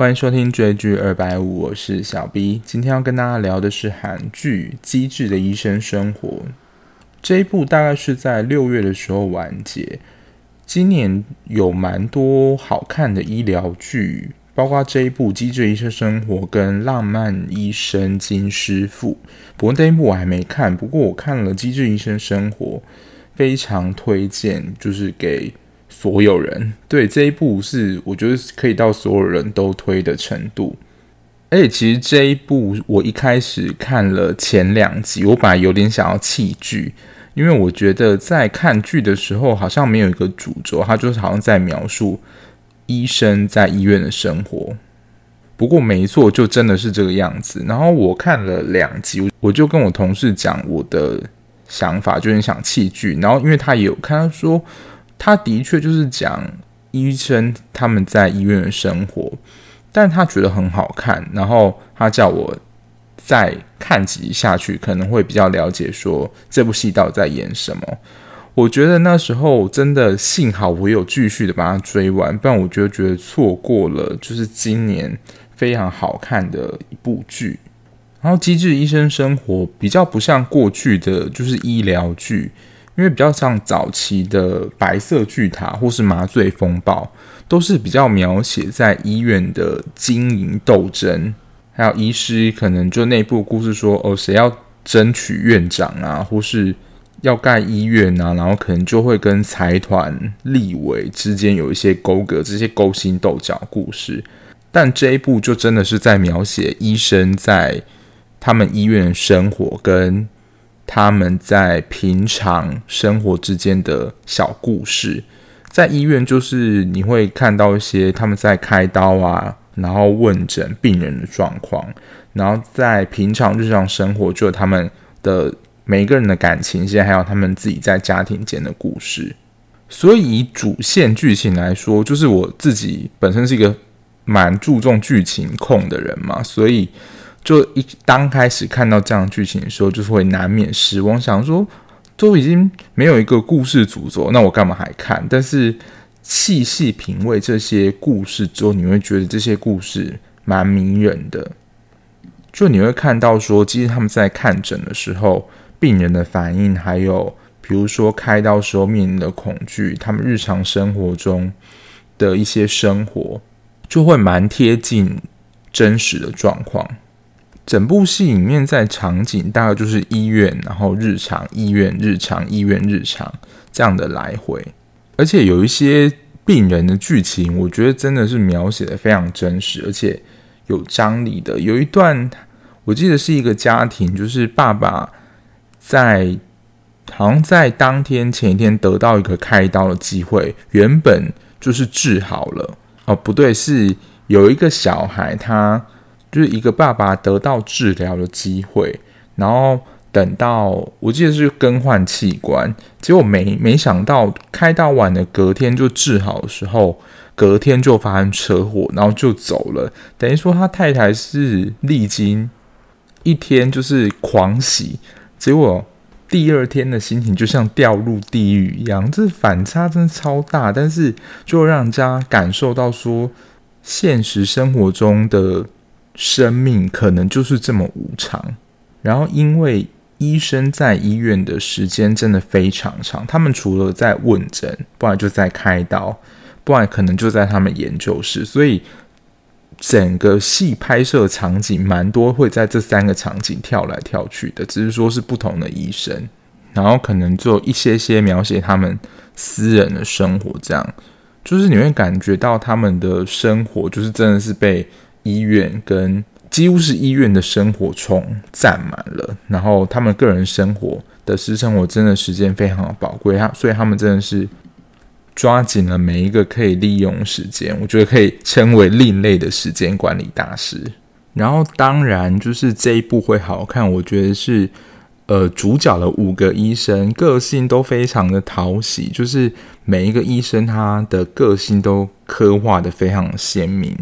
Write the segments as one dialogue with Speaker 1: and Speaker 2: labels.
Speaker 1: 欢迎收听追剧二百五，我是小 B。今天要跟大家聊的是韩剧《机智的医生生活》这一部，大概是在六月的时候完结。今年有蛮多好看的医疗剧，包括这一部《机智医生生活》跟《浪漫医生金师傅》。不过这一部我还没看，不过我看了《机智医生生活》，非常推荐，就是给。所有人对这一部是我觉得可以到所有人都推的程度，而且其实这一部我一开始看了前两集，我本来有点想要弃剧，因为我觉得在看剧的时候好像没有一个主轴，他就是好像在描述医生在医院的生活。不过没错，就真的是这个样子。然后我看了两集，我就跟我同事讲我的想法，就很想弃剧。然后因为他也有看，他说。他的确就是讲医生他们在医院的生活，但他觉得很好看，然后他叫我再看几集下去，可能会比较了解说这部戏到底在演什么。我觉得那时候真的幸好我有继续的把它追完，不然我就觉得错过了就是今年非常好看的一部剧。然后《机智医生生活》比较不像过去的就是医疗剧。因为比较像早期的白色巨塔或是麻醉风暴，都是比较描写在医院的经营斗争，还有医师可能就内部故事说哦，谁要争取院长啊，或是要盖医院啊，然后可能就会跟财团、立委之间有一些勾格，这些勾心斗角故事。但这一部就真的是在描写医生在他们医院生活跟。他们在平常生活之间的小故事，在医院就是你会看到一些他们在开刀啊，然后问诊病人的状况，然后在平常日常生活就他们的每一个人的感情线，还有他们自己在家庭间的故事。所以以主线剧情来说，就是我自己本身是一个蛮注重剧情控的人嘛，所以。就一刚开始看到这样剧情的时候，就是会难免失望，想说都已经没有一个故事主轴，那我干嘛还看？但是细细品味这些故事之后，你会觉得这些故事蛮迷人的。就你会看到说，其实他们在看诊的时候，病人的反应，还有比如说开刀时候面临的恐惧，他们日常生活中的一些生活，就会蛮贴近真实的状况。整部戏里面在场景大概就是医院，然后日常医院日常医院日常这样的来回，而且有一些病人的剧情，我觉得真的是描写的非常真实，而且有张力的。有一段我记得是一个家庭，就是爸爸在好像在当天前一天得到一个开刀的机会，原本就是治好了哦，不对，是有一个小孩他。就是一个爸爸得到治疗的机会，然后等到我记得是更换器官，结果没没想到开到晚的隔天就治好的时候，隔天就发生车祸，然后就走了。等于说他太太是历经一天就是狂喜，结果第二天的心情就像掉入地狱一样，这反差真的超大，但是就让人家感受到说现实生活中的。生命可能就是这么无常，然后因为医生在医院的时间真的非常长，他们除了在问诊，不然就在开刀，不然可能就在他们研究室，所以整个戏拍摄场景蛮多会在这三个场景跳来跳去的，只是说是不同的医生，然后可能做一些些描写他们私人的生活，这样就是你会感觉到他们的生活就是真的是被。医院跟几乎是医院的生活充占满了，然后他们个人生活的私生活真的时间非常的宝贵，他所以他们真的是抓紧了每一个可以利用时间，我觉得可以称为另类的时间管理大师。然后当然就是这一部会好看，我觉得是呃主角的五个医生个性都非常的讨喜，就是每一个医生他的个性都刻画得非常鲜明。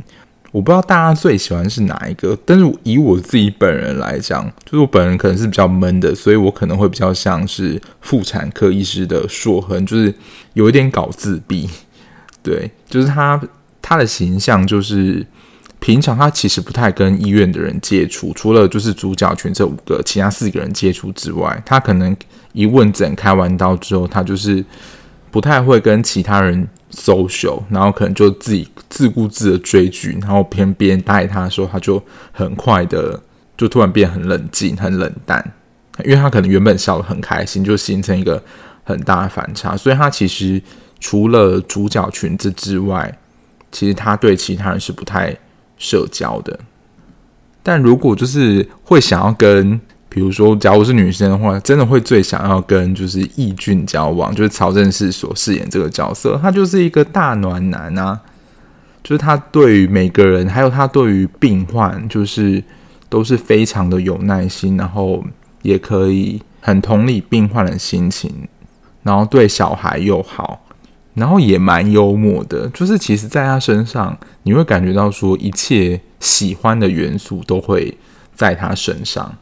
Speaker 1: 我不知道大家最喜欢是哪一个，但是以我自己本人来讲，就是我本人可能是比较闷的，所以我可能会比较像是妇产科医师的硕亨，就是有一点搞自闭。对，就是他他的形象就是平常他其实不太跟医院的人接触，除了就是主角群这五个，其他四个人接触之外，他可能一问诊开完刀之后，他就是不太会跟其他人 social，然后可能就自己自顾自的追剧，然后偏别人带他的时候，他就很快的就突然变很冷静、很冷淡，因为他可能原本笑得很开心，就形成一个很大的反差，所以他其实除了主角群这之外，其实他对其他人是不太社交的，但如果就是会想要跟，比如说，假如是女生的话，真的会最想要跟就是易俊交往，就是曹正奭所饰演这个角色，他就是一个大暖男啊，就是他对于每个人，还有他对于病患，就是都是非常的有耐心，然后也可以很同理病患的心情，然后对小孩又好。然后也蛮幽默的，就是其实在他身上，你会感觉到说一切喜欢的元素都会在他身上。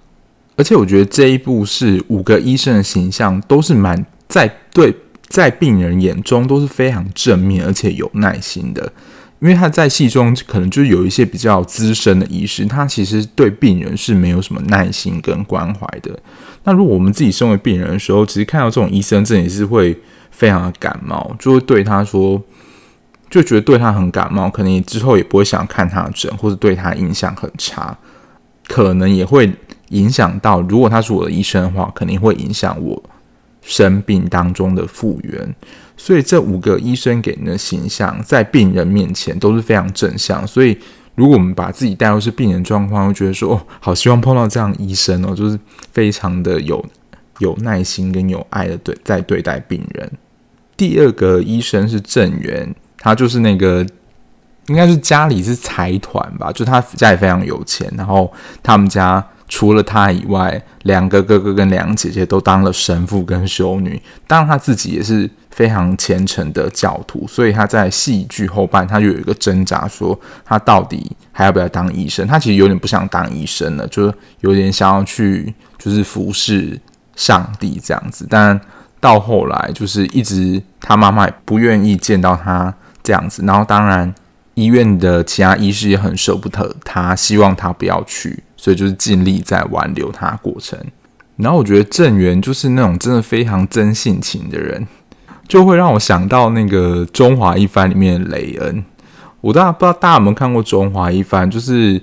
Speaker 1: 而且我觉得这一部是五个医生的形象都是蛮在对在病人眼中都是非常正面而且有耐心的，因为他在戏中可能就是有一些比较资深的医师，他其实对病人是没有什么耐心跟关怀的。那如果我们自己身为病人的时候，其实看到这种医生，真的也是会。非常的感冒，就会对他说，就觉得对他很感冒，可能你之后也不会想看他诊，或者对他印象很差，可能也会影响到，如果他是我的医生的话，肯定会影响我生病当中的复原。所以这五个医生给人的形象，在病人面前都是非常正向。所以如果我们把自己带入是病人状况，会觉得说，哦，好希望碰到这样医生哦，就是非常的有有耐心跟有爱的对在对待病人。第二个医生是郑源，他就是那个应该是家里是财团吧，就他家里非常有钱，然后他们家除了他以外，两个哥哥跟两姐姐都当了神父跟修女，当然他自己也是非常虔诚的教徒，所以他在戏剧后半他就有一个挣扎，说他到底还要不要当医生？他其实有点不想当医生了，就有点想要去就是服侍上帝这样子，但。到后来，就是一直他妈妈不愿意见到他这样子，然后当然医院的其他医师也很舍不得他，希望他不要去，所以就是尽力在挽留他过程。然后我觉得郑源就是那种真的非常真性情的人，就会让我想到那个《中华一番》里面的雷恩。我大家不知道大家有没有看过《中华一番》，就是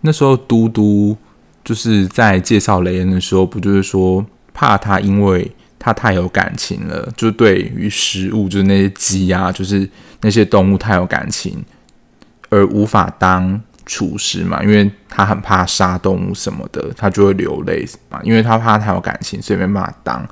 Speaker 1: 那时候嘟嘟就是在介绍雷恩的时候，不就是说怕他因为。他太有感情了，就对于食物，就是那些鸡啊，就是那些动物太有感情，而无法当厨师嘛，因为他很怕杀动物什么的，他就会流泪嘛，因为他怕他有感情，所以没办法当。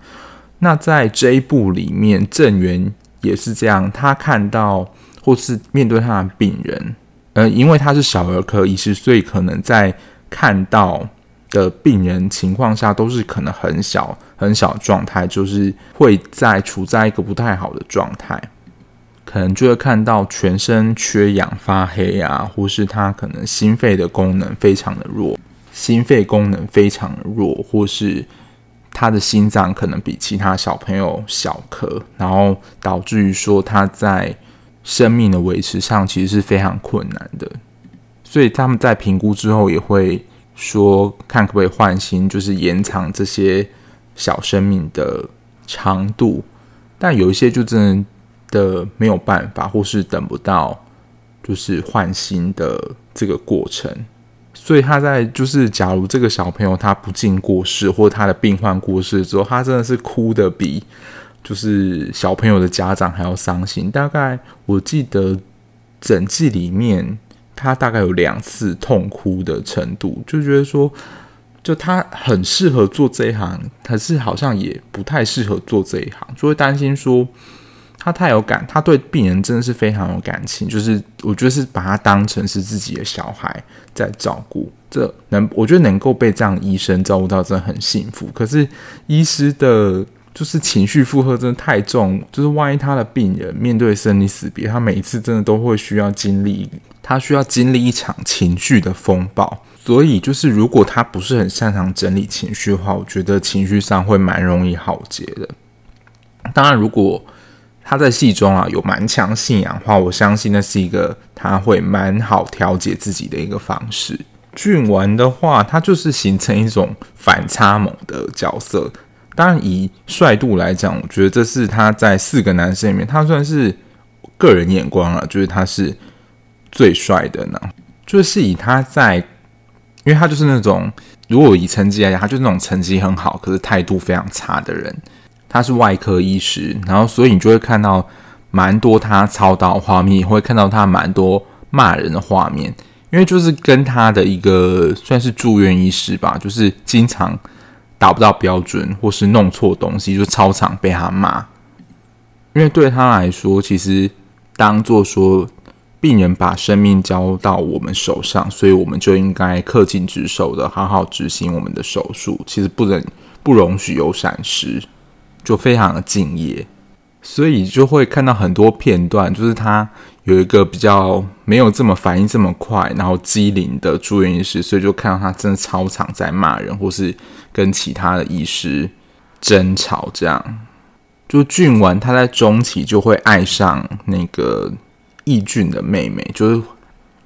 Speaker 1: 那在这一部里面，郑源也是这样，他看到或是面对他的病人，呃，因为他是小儿科医师，所以可能在看到。的病人情况下都是可能很小很小状态，就是会在处在一个不太好的状态，可能就会看到全身缺氧发黑啊，或是他可能心肺的功能非常的弱，心肺功能非常的弱，或是他的心脏可能比其他小朋友小颗，然后导致于说他在生命的维持上其实是非常困难的，所以他们在评估之后也会。说看可不可以换心，就是延长这些小生命的长度，但有一些就真的的没有办法，或是等不到，就是换新的这个过程。所以他在就是，假如这个小朋友他不幸过世，或他的病患过世之后，他真的是哭得比就是小朋友的家长还要伤心。大概我记得整季里面。他大概有两次痛哭的程度，就觉得说，就他很适合做这一行，可是好像也不太适合做这一行，就会担心说他太有感，他对病人真的是非常有感情，就是我觉得是把他当成是自己的小孩在照顾，这能我觉得能够被这样医生照顾到真的很幸福。可是医师的，就是情绪负荷真的太重，就是万一他的病人面对生离死别，他每一次真的都会需要经历。他需要经历一场情绪的风暴，所以就是如果他不是很擅长整理情绪的话，我觉得情绪上会蛮容易耗竭的。当然，如果他在戏中啊有蛮强信仰的话，我相信那是一个他会蛮好调节自己的一个方式。俊文的话，他就是形成一种反差萌的角色。当然，以帅度来讲，我觉得这是他在四个男生里面，他算是个人眼光啊，就是他是最帅的呢。就是以他在，因为他就是那种，如果以成绩来讲，他就是那种成绩很好，可是态度非常差的人。他是外科医师，然后所以你就会看到蛮多他操刀画面，也会看到他蛮多骂人的画面。因为就是跟他的一个算是住院医师吧，就是经常达不到标准，或是弄错东西，就超常被他骂。因为对他来说，其实当做说病人把生命交到我们手上，所以我们就应该恪尽职守的好好执行我们的手术，其实不能不容许有闪失，就非常的敬业。所以就会看到很多片段，就是他有一个比较没有这么反应这么快，然后机灵的住院医师，所以就看到他真的超常在骂人，或是跟其他的医师争吵。这样，就俊完他在中期就会爱上那个义俊的妹妹，就是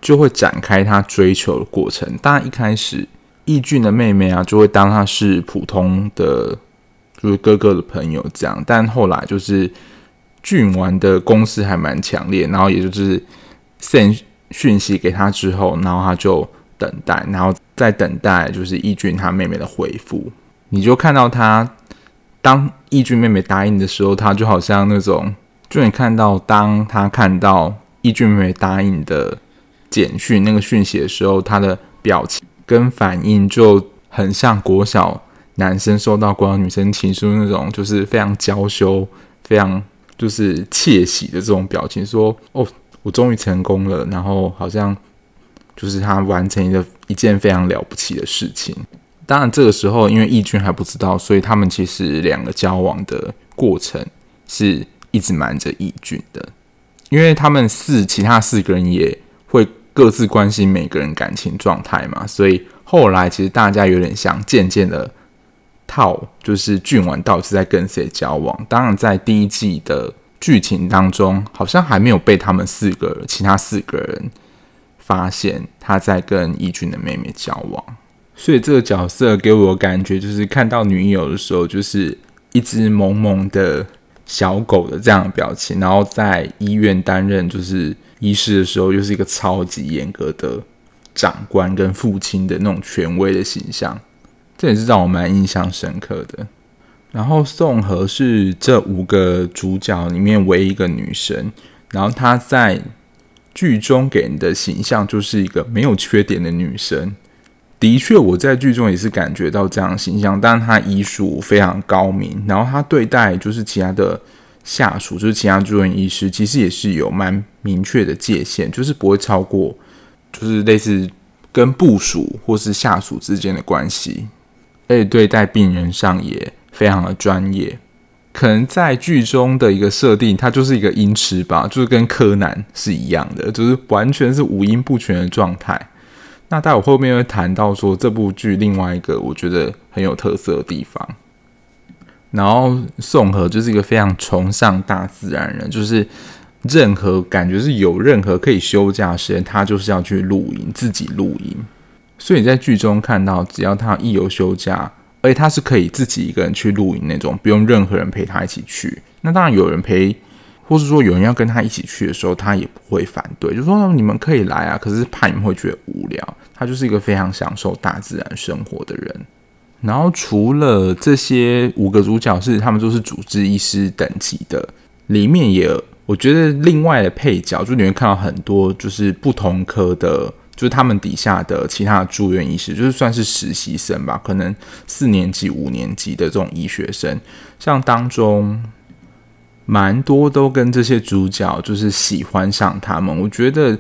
Speaker 1: 就会展开他追求的过程。当然一开始义俊的妹妹啊，就会当他是普通的。就是哥哥的朋友这样，但后来就是俊完的攻势还蛮强烈，然后也就是 send 讯息给他之后，然后他就等待，然后再等待就是义俊他妹妹的回复。你就看到他当义俊妹妹答应的时候，他就好像那种，就你看到当他看到义俊妹妹答应的简讯那个讯息的时候，他的表情跟反应就很像国小。男生收到国小女生情书那种，就是非常娇羞、非常就是窃喜的这种表情，说：“哦，我终于成功了。”然后好像就是他完成一个一件非常了不起的事情。当然，这个时候因为义俊还不知道，所以他们其实两个交往的过程是一直瞒着义俊的，因为他们四其他四个人也会各自关心每个人感情状态嘛，所以后来其实大家有点像渐渐的。套就是俊完到底是在跟谁交往？当然，在第一季的剧情当中，好像还没有被他们四个其他四个人发现他在跟义俊的妹妹交往。所以这个角色给我的感觉就是看到女友的时候，就是一只萌萌的小狗的这样的表情；然后在医院担任就是医师的时候，又是一个超级严格的长官跟父亲的那种权威的形象。这也是让我蛮印象深刻的。然后宋和是这五个主角里面唯一一个女生，然后她在剧中给人的形象就是一个没有缺点的女生。的确，我在剧中也是感觉到这样形象。但她医术非常高明，然后她对待就是其他的下属，就是其他住院医师，其实也是有蛮明确的界限，就是不会超过，就是类似跟部属或是下属之间的关系。而且对待病人上也非常的专业，可能在剧中的一个设定，他就是一个音痴吧，就是跟柯南是一样的，就是完全是五音不全的状态。那待会后面会谈到说这部剧另外一个我觉得很有特色的地方。然后宋和就是一个非常崇尚大自然人，就是任何感觉是有任何可以休假时间，他就是要去露营，自己露营。所以你在剧中看到，只要他一有休假，而且他是可以自己一个人去露营那种，不用任何人陪他一起去。那当然有人陪，或是说有人要跟他一起去的时候，他也不会反对，就说你们可以来啊。可是怕你们会觉得无聊。他就是一个非常享受大自然生活的人。然后除了这些五个主角是他们都是主治医师等级的，里面也我觉得另外的配角，就你会看到很多就是不同科的。就是他们底下的其他住院医师，就是算是实习生吧，可能四年级、五年级的这种医学生，像当中蛮多都跟这些主角就是喜欢上他们。我觉得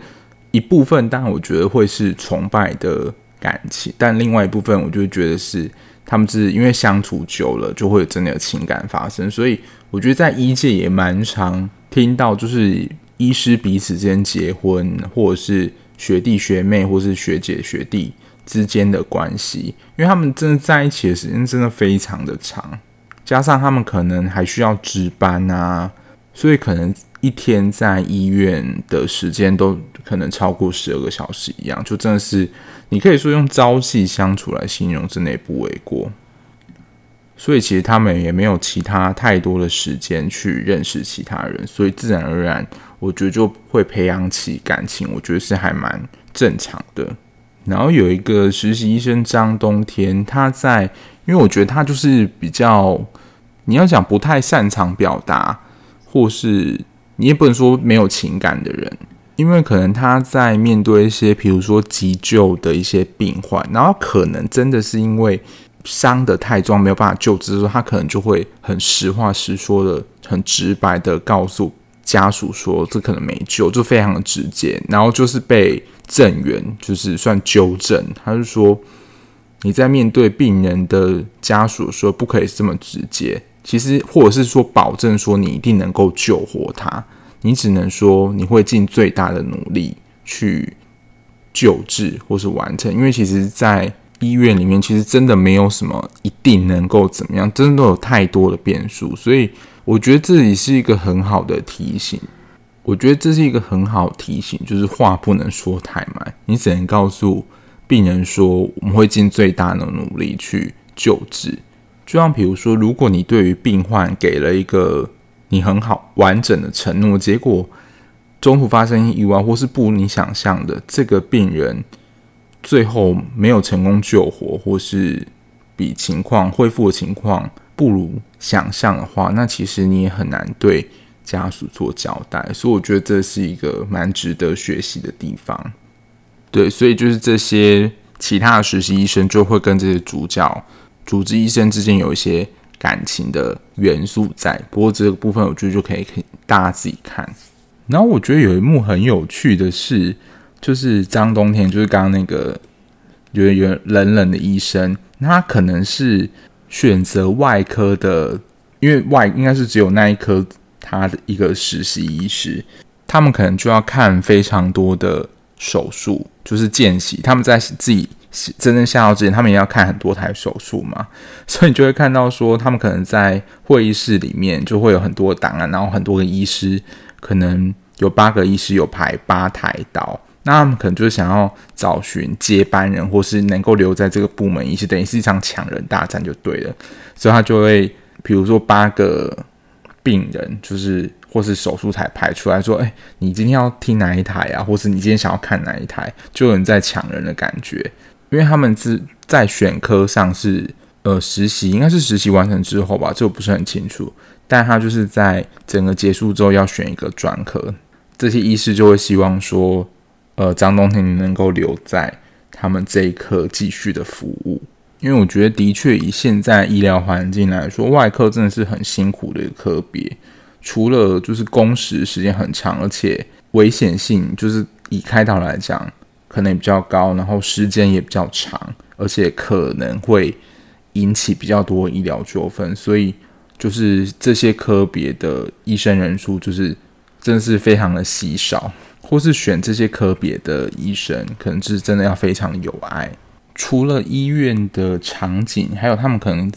Speaker 1: 一部分当然我觉得会是崇拜的感情，但另外一部分我就觉得是他们是因为相处久了，就会真的有情感发生。所以我觉得在医界也蛮常听到，就是医师彼此之间结婚，或者是。学弟学妹或是学姐学弟之间的关系，因为他们真的在一起的时间真的非常的长，加上他们可能还需要值班啊，所以可能一天在医院的时间都可能超过十二个小时一样，就真的是你可以说用朝夕相处来形容，真的也不为过。所以其实他们也没有其他太多的时间去认识其他人，所以自然而然，我觉得就会培养起感情，我觉得是还蛮正常的。然后有一个实习医生张冬天，他在，因为我觉得他就是比较，你要讲不太擅长表达，或是你也不能说没有情感的人，因为可能他在面对一些，比如说急救的一些病患，然后可能真的是因为。伤得太重，没有办法救治的时候，他可能就会很实话实说的、很直白的告诉家属说，这可能没救，就非常的直接。然后就是被证员就是算纠正，他就说你在面对病人的家属说不可以这么直接，其实或者是说保证说你一定能够救活他，你只能说你会尽最大的努力去救治或是完成，因为其实，在医院里面其实真的没有什么一定能够怎么样，真的有太多的变数，所以我觉得这里是一个很好的提醒。我觉得这是一个很好提醒，就是话不能说太满，你只能告诉病人说我们会尽最大的努力去救治。就像比如说，如果你对于病患给了一个你很好完整的承诺，结果中途发生意外或是不如你想象的，这个病人。最后没有成功救活，或是比情况恢复的情况不如想象的话，那其实你也很难对家属做交代。所以我觉得这是一个蛮值得学习的地方。对，所以就是这些其他的实习医生就会跟这些主角、主治医生之间有一些感情的元素在。不过这个部分我觉得就可以可以大家自己看。然后我觉得有一幕很有趣的是。就是张冬天，就是刚刚那个有点冷冷的医生，他可能是选择外科的，因为外应该是只有那一科他的一个实习医师，他们可能就要看非常多的手术，就是见习。他们在自己真正下刀之前，他们也要看很多台手术嘛，所以你就会看到说，他们可能在会议室里面就会有很多档案，然后很多个医师，可能有八个医师有排八台刀。那他们可能就是想要找寻接班人，或是能够留在这个部门，一起等于是一场抢人大战就对了。所以他就会，比如说八个病人，就是或是手术台排出来说：“哎，你今天要听哪一台啊？或是你今天想要看哪一台？”就有人在抢人的感觉，因为他们是在选科上是呃实习，应该是实习完成之后吧，这我不是很清楚。但他就是在整个结束之后要选一个专科，这些医师就会希望说。呃，张东庭能够留在他们这一科继续的服务，因为我觉得的确以现在医疗环境来说，外科真的是很辛苦的一个科别。除了就是工时时间很长，而且危险性就是以开刀来讲可能也比较高，然后时间也比较长，而且可能会引起比较多医疗纠纷，所以就是这些科别的医生人数就是真的是非常的稀少。或是选这些科别的医生，可能是真的要非常有爱。除了医院的场景，还有他们可能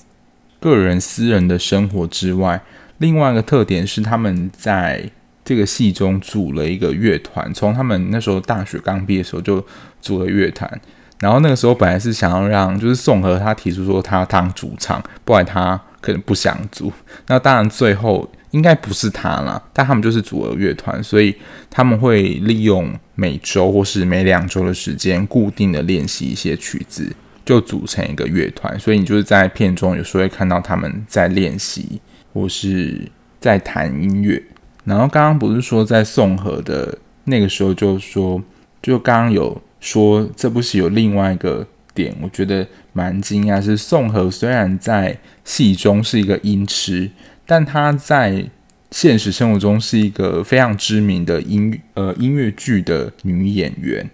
Speaker 1: 个人私人的生活之外，另外一个特点是他们在这个戏中组了一个乐团。从他们那时候大学刚毕业的时候就组了乐团，然后那个时候本来是想要让就是宋和他提出说他要当主唱，不然他可能不想组。那当然最后。应该不是他啦，但他们就是组合乐团，所以他们会利用每周或是每两周的时间，固定的练习一些曲子，就组成一个乐团。所以你就是在片中有时候会看到他们在练习或是在弹音乐。然后刚刚不是说在宋和的那个时候，就说就刚刚有说这部戏有另外一个点，我觉得蛮惊讶，是宋和虽然在戏中是一个音痴。但她在现实生活中是一个非常知名的音呃音乐剧的女演员，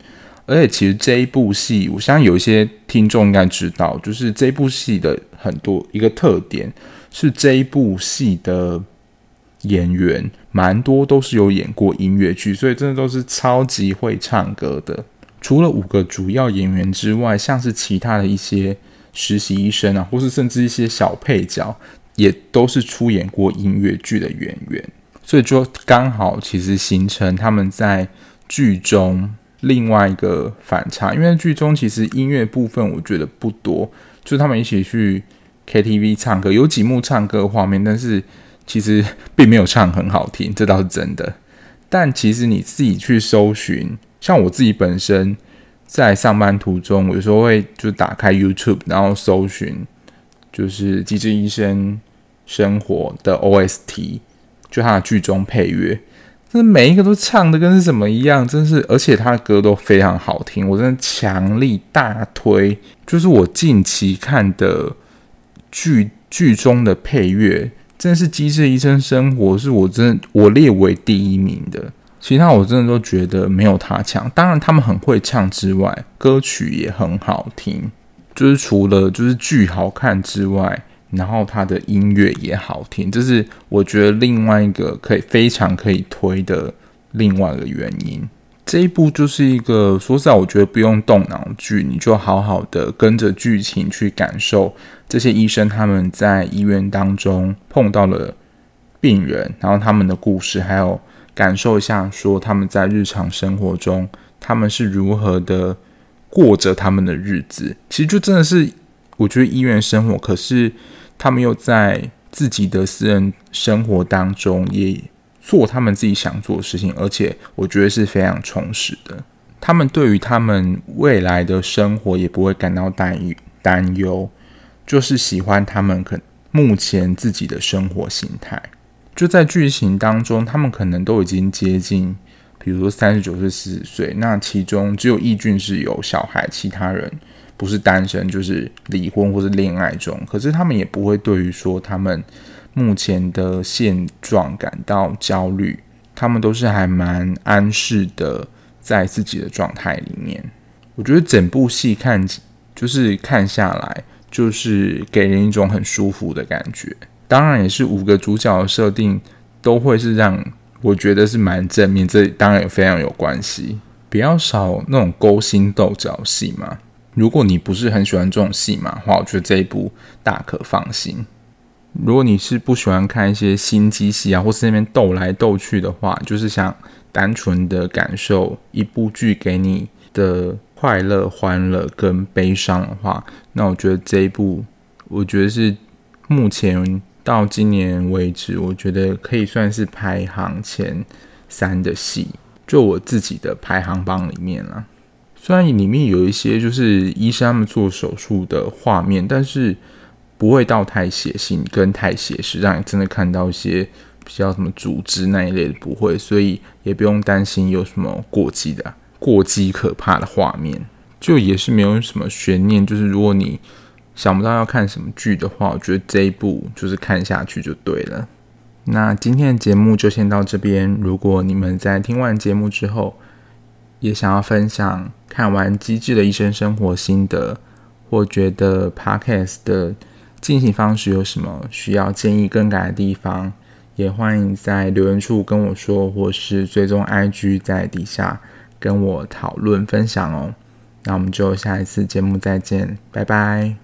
Speaker 1: 而且其实这一部戏，我相信有一些听众应该知道，就是这部戏的很多一个特点是这一部戏的演员蛮多都是有演过音乐剧，所以真的都是超级会唱歌的。除了五个主要演员之外，像是其他的一些实习医生啊，或是甚至一些小配角。也都是出演过音乐剧的演员，所以就刚好其实形成他们在剧中另外一个反差，因为剧中其实音乐部分我觉得不多，就他们一起去 KTV 唱歌，有几幕唱歌画面，但是其实并没有唱很好听，这倒是真的。但其实你自己去搜寻，像我自己本身在上班途中，有时候会就打开 YouTube，然后搜寻就是《机智医生生活》的 OST，就他的剧中配乐，真的每一个都唱的跟是什么一样，真是，而且他的歌都非常好听，我真的强力大推，就是我近期看的剧剧中的配乐。真是《机智医生生活》是我真我列为第一名的，其他我真的都觉得没有他强。当然他们很会唱之外，歌曲也很好听。就是除了就是剧好看之外，然后他的音乐也好听，这是我觉得另外一个可以非常可以推的另外一个原因。这一部就是一个说实在，我觉得不用动脑剧，你就好好的跟着剧情去感受这些医生他们在医院当中碰到了病人，然后他们的故事，还有感受一下说他们在日常生活中他们是如何的过着他们的日子。其实就真的是我觉得医院生活，可是他们又在自己的私人生活当中也。做他们自己想做的事情，而且我觉得是非常充实的。他们对于他们未来的生活也不会感到担担忧，就是喜欢他们可目前自己的生活形态。就在剧情当中，他们可能都已经接近，比如说三十九岁、四十岁，那其中只有易俊是有小孩，其他人不是单身就是离婚或是恋爱中。可是他们也不会对于说他们。目前的现状感到焦虑，他们都是还蛮安适的，在自己的状态里面。我觉得整部戏看就是看下来，就是给人一种很舒服的感觉。当然，也是五个主角的设定都会是让我觉得是蛮正面，这当然也非常有关系。比较少那种勾心斗角戏嘛。如果你不是很喜欢这种戏码的话，我觉得这一部大可放心。如果你是不喜欢看一些心机戏啊，或是那边斗来斗去的话，就是想单纯的感受一部剧给你的快乐、欢乐跟悲伤的话，那我觉得这一部，我觉得是目前到今年为止，我觉得可以算是排行前三的戏，就我自己的排行榜里面了。虽然里面有一些就是医生他们做手术的画面，但是。不会到太血腥跟太写实，让你真的看到一些比较什么组织那一类的不会，所以也不用担心有什么过激的、过激可怕的画面，就也是没有什么悬念。就是如果你想不到要看什么剧的话，我觉得这一部就是看下去就对了。那今天的节目就先到这边。如果你们在听完节目之后，也想要分享看完《机智的医生生活》心得，或觉得 Podcast 的。进行方式有什么需要建议更改的地方，也欢迎在留言处跟我说，或是追踪 IG 在底下跟我讨论分享哦。那我们就下一次节目再见，拜拜。